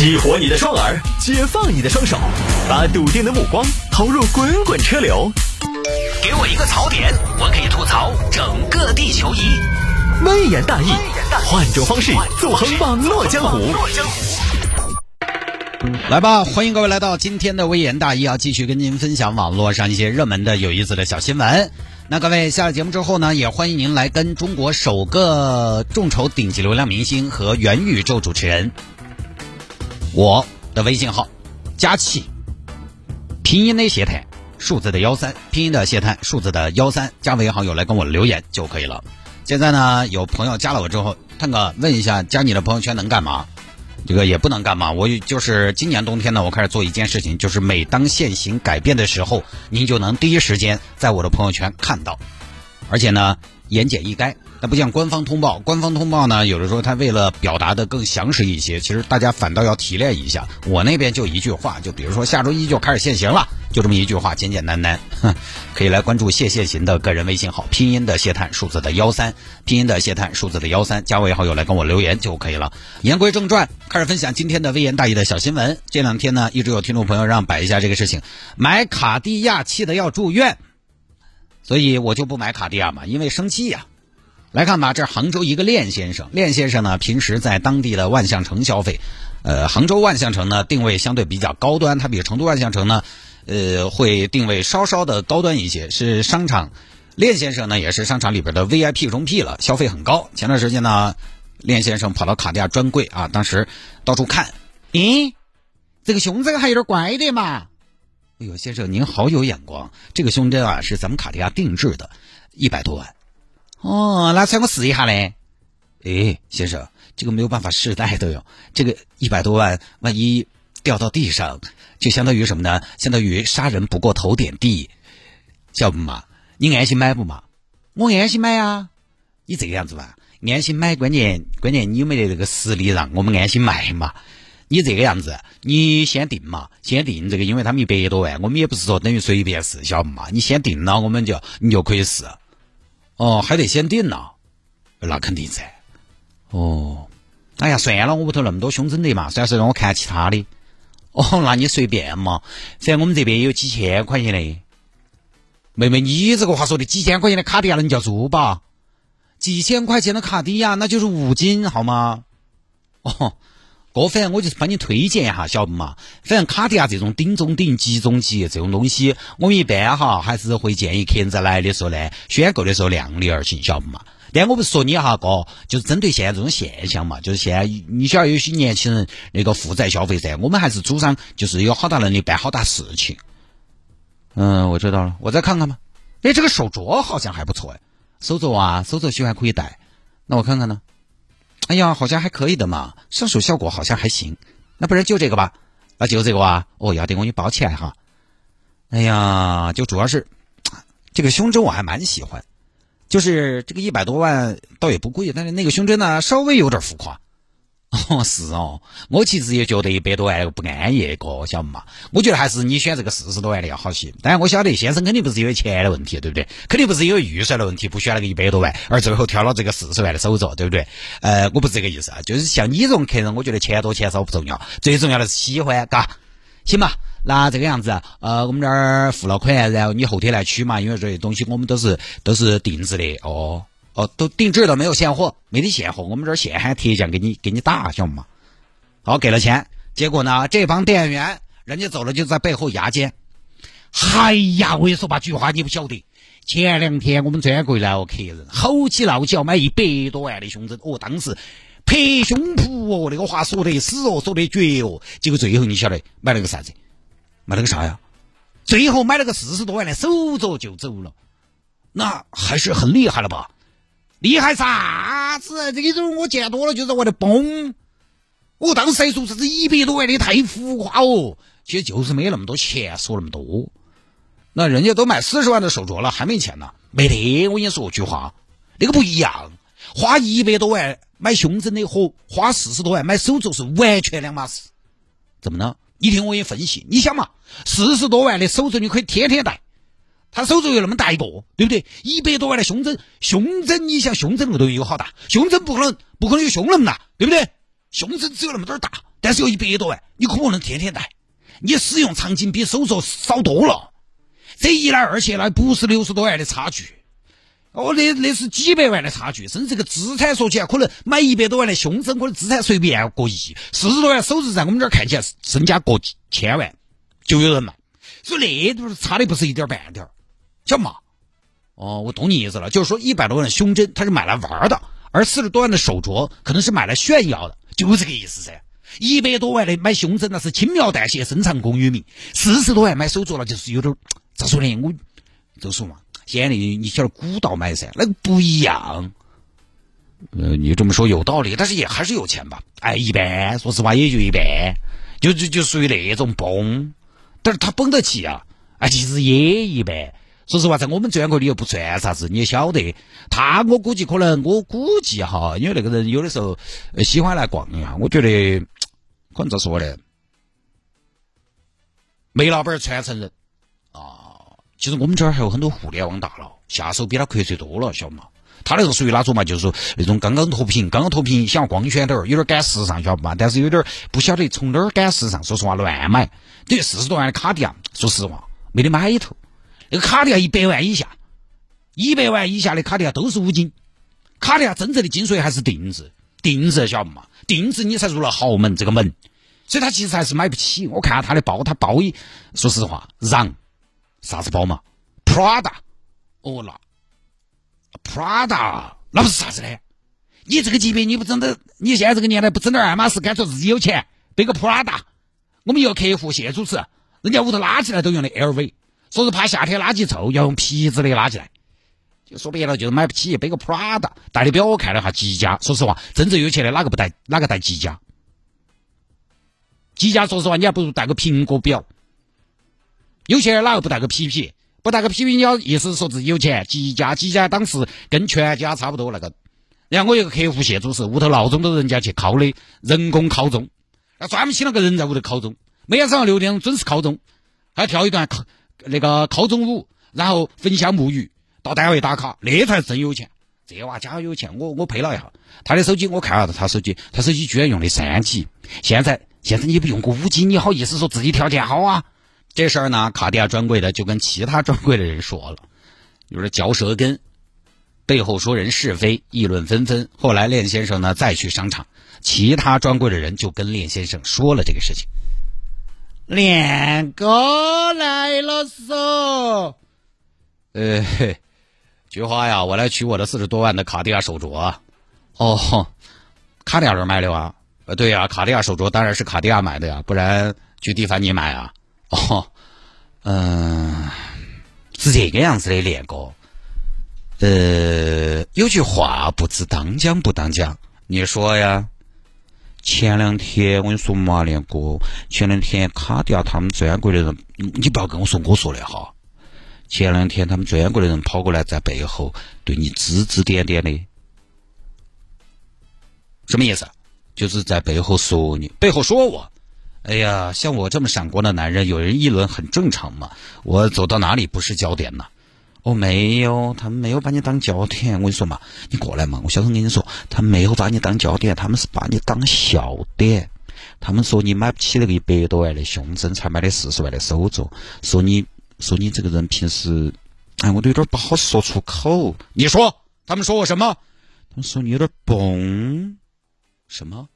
激活你的双耳，解放你的双手，把笃定的目光投入滚滚车流。给我一个槽点，我可以吐槽整个地球仪。微言大义，换种方式纵横网络江湖。来吧，欢迎各位来到今天的微言大义要，继续跟您分享网络上一些热门的、有意思的小新闻。那各位下了节目之后呢，也欢迎您来跟中国首个众筹顶级流量明星和元宇宙主持人，我的微信号佳琪，拼音的谢探，数字的幺三，拼音的谢探，数字的幺三，加为好友来跟我留言就可以了。现在呢，有朋友加了我之后，探哥问一下，加你的朋友圈能干嘛？这个也不能干嘛，我就是今年冬天呢，我开始做一件事情，就是每当现行改变的时候，您就能第一时间在我的朋友圈看到，而且呢，言简意赅。那不像官方通报，官方通报呢，有的时候他为了表达的更详实一些，其实大家反倒要提炼一下。我那边就一句话，就比如说下周一就开始限行了，就这么一句话，简简单单。哼，可以来关注谢谢行的个人微信号，拼音的谢探，数字的幺三，拼音的谢探，数字的幺三，加为好友来跟我留言就可以了。言归正传，开始分享今天的微言大义的小新闻。这两天呢，一直有听众朋友让摆一下这个事情，买卡地亚气的要住院，所以我就不买卡地亚嘛，因为生气呀。来看吧，这是杭州一个练先生。练先生呢，平时在当地的万象城消费。呃，杭州万象城呢，定位相对比较高端，它比成都万象城呢，呃，会定位稍稍的高端一些。是商场，练先生呢也是商场里边的 VIP 中 P 了，消费很高。前段时间呢，练先生跑到卡地亚专柜啊，当时到处看，咦，这个胸针还有点怪的嘛。哎呦，先生您好有眼光，这个胸针啊是咱们卡地亚定制的，一百多万。哦，拿出来我试一下嘞。哎，先生，这个没有办法试戴的哟。这个一百多万，万一掉到地上，就相当于什么呢？相当于杀人不过头点地，晓不嘛？你安心买不嘛？我安心买啊。你这个样子吧，安心买，关键关键你有没得这个实力让我们安心卖嘛？你这个样子，你先定嘛，先定这个，因为他们一百多万，我们也不是说等于随便试，晓不嘛？你先定了，我们就你就可以试。哦，还得先定呐，那肯定噻。哦，哎呀，算了，我屋头那么多胸针的嘛，算是让我看其他的。哦，那你随便嘛，反正我们这边有几千块钱的。妹妹，你这个话说的，几千块钱的卡地亚能叫珠宝？几千块钱的卡地亚那就是五金，好吗？哦。过反正我就是帮你推荐一下，晓得嘛？反正卡地亚这种顶中顶、级中级这种东西，我们一般哈还是会建议客人在来的时候呢，选购的时候量力而行，晓得嘛？但我不是说你哈哥，就是针对现在这种现象嘛，就是现在你晓得有些年轻人那个负债消费噻，我们还是主张就是有好大能力办好大事情。嗯，我知道了，我再看看吧。哎，这个手镯好像还不错哎，手镯啊，手镯喜欢可以戴，那我看看呢。哎呀，好像还可以的嘛，上手效果好像还行。那不然就这个吧，那就这个啊。哦，要得，我给你包起来哈。哎呀，就主要是这个胸针我还蛮喜欢，就是这个一百多万倒也不贵，但是那个胸针呢稍微有点浮夸。哦，是哦，我其实也觉得一百多万不安逸个，晓得嘛？我觉得还是你选这个四十多万的要好些。当然，我晓得先生肯定不是因为钱的问题，对不对？肯定不是因为预算的问题不选那个一百多万，而最后挑了这个四十万的手镯，对不对？呃，我不是这个意思啊，就是像你这种客人，我觉得钱多钱少不重要，最重要的是喜欢，嘎，行吧？那这个样子，呃，我们这儿付了款，然后你后天来取嘛，因为这些东西我们都是都是定制的哦。哦，都定制的，没有现货，没得现货，我们这儿现喊铁匠给你给你打，晓得吗？好，给了钱，结果呢，这帮店员人家走了，就在背后压肩。哎呀，我跟你说吧，菊花，你不晓得，前两天我们专柜来个客人，吼起闹叫买一百多万的胸针，哦，当时拍胸脯哦，那个话说得死哦，说得绝哦，结果最后你晓得买了个啥子？买了个啥呀？最后买了个四十多万的手镯就走了，那还是很厉害了吧？厉害啥子？这种我见多了就是我的崩。我当时还说这是一百多万的太浮夸哦，其实就是没那么多钱，说那么多。那人家都买四十万的手镯了，还没钱呢？没得，我跟你说句话，那个不一样。花一百多万买胸针的和花四十多万买手镯是完全两码事。怎么呢？你听我给你分析，你想嘛，四十多万的手镯你可以天天戴。他手镯又那么大一个，对不对？一百多万的胸针，胸针你想胸针那个东西有好大？胸针不可能不可能有胸那么大，对不对？胸针只有那么点儿大，但是有一百多万，你可不能天天戴，你使用场景比手镯少多了。这一来二去，那不是六十多万的差距，哦，那那是几百万的差距，甚至这个资产说起来，可能买一百多万的胸针，可能资产随便过亿，四十多万收入在我们这儿看起来身家过千万，就有人卖，所以那都是差的不是一点半点儿，晓得嘛？哦，我懂你意思了，就是说一百多万的胸针，他是买来玩儿的，而四十多万的手镯可能是买来炫耀的，就这个意思噻。一百多万的买胸针那是轻描淡写，深藏功与名；四十多万买手镯那就是有点。咋说呢？我就说嘛，现在你你晓得古道买噻，那个不一样。呃，你这么说有道理，但是也还是有钱吧？哎，一般，说实话也就一般，就就就属于那种崩，但是他崩得起啊！哎，其实也一般。说实话，在我们专国里又不算啥子，你也晓得。他我估计可能，我估计哈，因为那个人有的时候喜欢来逛一下，我觉得可能咋说呢？煤老板传承人啊。其实我们这儿还有很多互联网大佬，下手比他阔绰多了，晓得嘛？他那个属于哪种嘛？就是说那种刚刚脱贫，刚刚脱贫，想要光鲜点儿，有点赶时尚，晓得嘛？但是有点不晓得从哪儿赶时尚，说实话乱买。等于四十多万的卡地亚，说实话没得买头。那个卡地亚一百万以下，一百万以下的卡地亚都是五金。卡地亚真正的精髓还是定制，定制晓得嘛？定制你才入了豪门这个门，所以他其实还是买不起。我看下他的包，他包一，说实话，让。啥子包嘛？Prada，哦那，Prada 那不是啥子呢？你这个级别你不整点，你现在这个年代不整点爱马仕，干脆自己有钱背个 Prada。我们一个客户谢主持，人家屋头拉起来都用的 LV，说是怕夏天垃圾臭，要用皮质的拉起来。就说白了就是买不起，背个 Prada。戴的表我看了下，积家。说实话，真正有钱的哪个不戴？哪个戴积家？积家说实话，你还不如戴个苹果表。有钱人哪个不带个皮皮？不带个皮皮，你要意思说自己有钱。几家几家当时跟全家差不多那个。然后我有个客户谢主是，屋头闹钟都是人家去敲的，人工敲钟，那专门请了个人在屋头敲钟，每天早上六点钟准时敲钟，还要跳一段敲那个敲钟舞，然后焚香沐浴，到单位打卡，那才真有钱。这娃家有钱，我我配了一下他的手机，我看了他手机，他手机居然用的三 G。现在现在你不用过五 G，你好意思说自己条件好啊？这事儿呢，卡地亚专柜的就跟其他专柜的人说了，就是嚼舌根，背后说人是非，议论纷纷。后来练先生呢再去商场，其他专柜的人就跟练先生说了这个事情。练哥来了嗦，呃，菊花呀，我来取我的四十多万的卡地亚手镯。哦，卡地亚这儿买的啊？呃，对呀，卡地亚手镯当然是卡地亚买的呀，不然去蒂凡尼买啊。哦，嗯，是这个样子的，练哥。呃，有句话不知当讲不当讲，你说呀？前两天我跟你说嘛，连哥，前两天卡地亚他们专柜的人，你不要跟我说我说的哈。前两天他们专柜的人跑过来，在背后对你指指点点的，什么意思？就是在背后说你，背后说我。哎呀，像我这么闪光的男人，有人议论很正常嘛。我走到哪里不是焦点呢？哦，没有，他们没有把你当焦点。我跟你说嘛，你过来嘛，我小声跟你说，他没有把你当焦点，他们是把你当笑点。他们说你买不起那个一百多万的胸针，才买的四十万的手镯。说你，说你这个人平时，哎，我都有点不好说出口。你说，他们说我什么？他们说你有点崩，什么？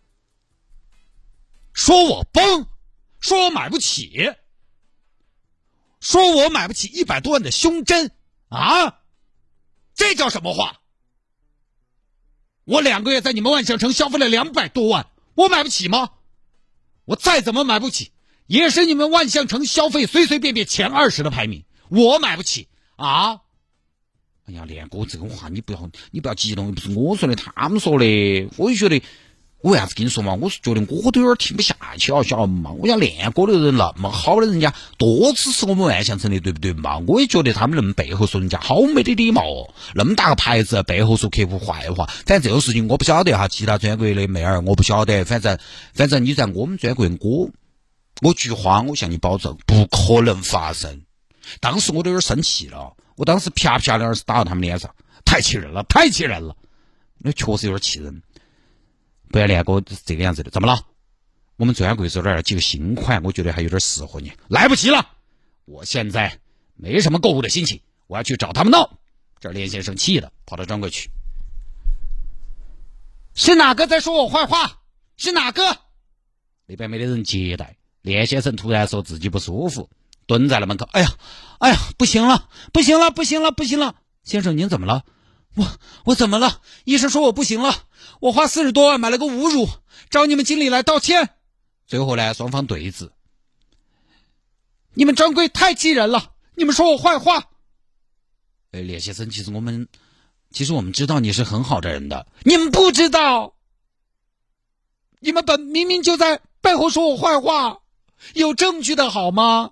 说我崩，说我买不起，说我买不起一百多万的胸针啊，这叫什么话？我两个月在你们万象城消费了两百多万，我买不起吗？我再怎么买不起，也是你们万象城消费随随便便前二十的排名，我买不起啊！哎呀，连哥，这个话你不要，你不要激动，又不是我说的，他们说的，我就觉得。我为啥子跟你说嘛？我是觉得我都有点听不下去了，晓得不嘛？我想练歌的人那么好的人家多支持我们万象城的，对不对嘛？我也觉得他们那么背后说人家好没得礼貌哦，那么大个牌子背后说客户坏话。反正这个事情我不晓得哈，其他专柜的妹儿我不晓得。反正反正你在我们专柜，我我菊花，我向你保证不可能发生。当时我都有点生气了，我当时啪啪两耳是打到他们脸上，太气人了，太气人了，那确实有点气人。不要练哥是这个样子的，怎么了？我们专柜这儿几个新款，我觉得还有点适合你。来不及了，我现在没什么购物的心情，我要去找他们闹。这连先生气的跑到专柜去，是哪个在说我坏话？是哪个？那边没得人接待。连先生突然说自己不舒服，蹲在了门口。哎呀，哎呀，不行了，不行了，不行了，不行了！先生，您怎么了？我我怎么了？医生说我不行了，我花四十多万买了个侮辱，找你们经理来道歉。最后呢，双方对峙。你们专柜太气人了，你们说我坏话。哎，连先生，其实我们，其实我们知道你是很好的人的，你们不知道，你们本明明就在背后说我坏话，有证据的好吗？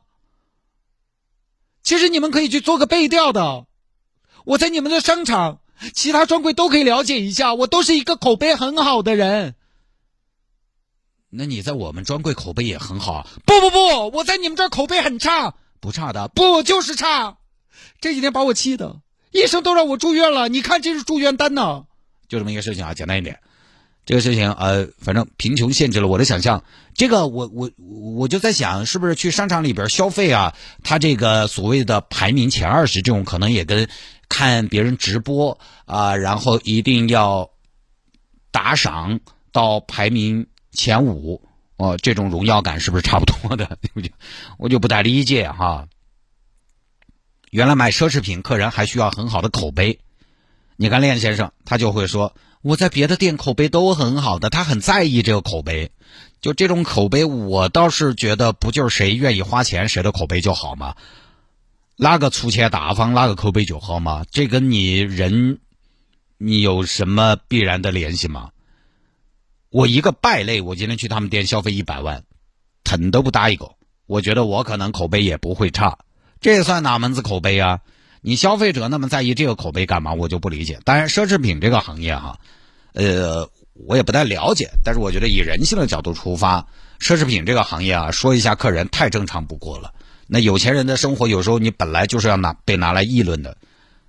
其实你们可以去做个背调的，我在你们的商场。其他专柜都可以了解一下，我都是一个口碑很好的人。那你在我们专柜口碑也很好？不不不，我在你们这儿口碑很差，不差的，不就是差？这几天把我气的，医生都让我住院了。你看这是住院单呢，就这么一个事情啊，简单一点。这个事情呃，反正贫穷限制了我的想象。这个我我我就在想，是不是去商场里边消费啊？他这个所谓的排名前二十这种，可能也跟。看别人直播啊，然后一定要打赏到排名前五哦，这种荣耀感是不是差不多的？我就我就不太理解哈。原来买奢侈品，客人还需要很好的口碑。你看练先生，他就会说我在别的店口碑都很好的，他很在意这个口碑。就这种口碑，我倒是觉得不就是谁愿意花钱，谁的口碑就好吗？哪个出钱大方，哪个口碑就好嘛？这跟你人，你有什么必然的联系吗？我一个败类，我今天去他们店消费一百万，疼都不搭一个。我觉得我可能口碑也不会差，这算哪门子口碑啊？你消费者那么在意这个口碑干嘛？我就不理解。当然，奢侈品这个行业哈，呃，我也不太了解，但是我觉得以人性的角度出发，奢侈品这个行业啊，说一下客人太正常不过了。那有钱人的生活，有时候你本来就是要拿被拿来议论的，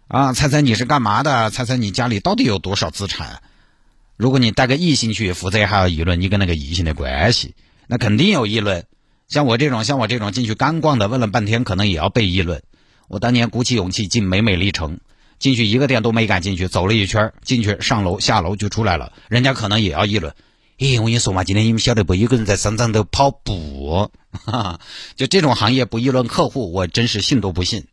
啊，猜猜你是干嘛的？猜猜你家里到底有多少资产？如果你带个异性去，否则还要议论你跟那个异性的关系，那肯定有议论。像我这种，像我这种进去干逛的，问了半天，可能也要被议论。我当年鼓起勇气进美美丽城，进去一个店都没敢进去，走了一圈，进去上楼下楼就出来了，人家可能也要议论。咦，我跟你说嘛，今天你们晓得不？有个人在商场头跑步，哈 哈就这种行业不议论客户，我真是信都不信。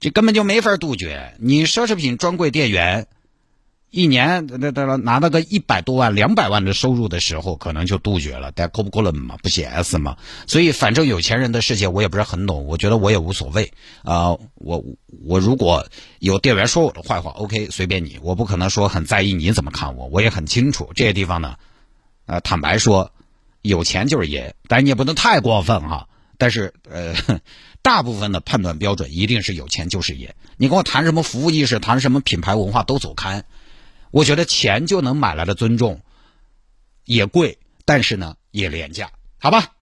这根本就没法杜绝。你奢侈品专柜店员一年那那拿到个一百多万、两百万的收入的时候，可能就杜绝了。但可不可能嘛？不写 S 嘛。所以反正有钱人的世界我也不是很懂，我觉得我也无所谓啊。我我如果有店员说我的坏话，OK，随便你。我不可能说很在意你怎么看我，我也很清楚这些地方呢。呃，坦白说，有钱就是爷，但你也不能太过分哈。但是，呃，大部分的判断标准一定是有钱就是爷。你跟我谈什么服务意识，谈什么品牌文化都走开。我觉得钱就能买来的尊重，也贵，但是呢，也廉价，好吧？